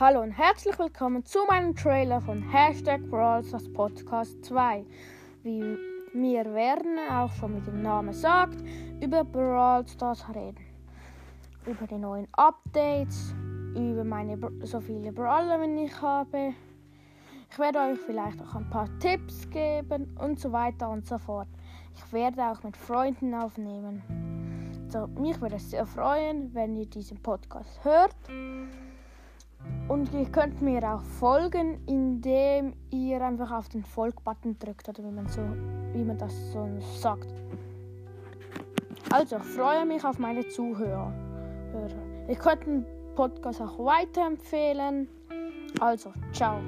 Hallo und herzlich willkommen zu meinem Trailer von Hashtag Brawl Stars Podcast 2. Wie wir werden, auch schon mit dem Namen sagt, über Brawl Stars reden. Über die neuen Updates, über meine so viele Brawler, wie ich habe. Ich werde euch vielleicht auch ein paar Tipps geben und so weiter und so fort. Ich werde auch mit Freunden aufnehmen. Also, mich würde es sehr freuen, wenn ihr diesen Podcast hört. Und ihr könnt mir auch folgen, indem ihr einfach auf den Folg-Button drückt, oder wie man, so, wie man das so sagt. Also, ich freue mich auf meine Zuhörer. Ihr könnt den Podcast auch weiterempfehlen. Also, ciao.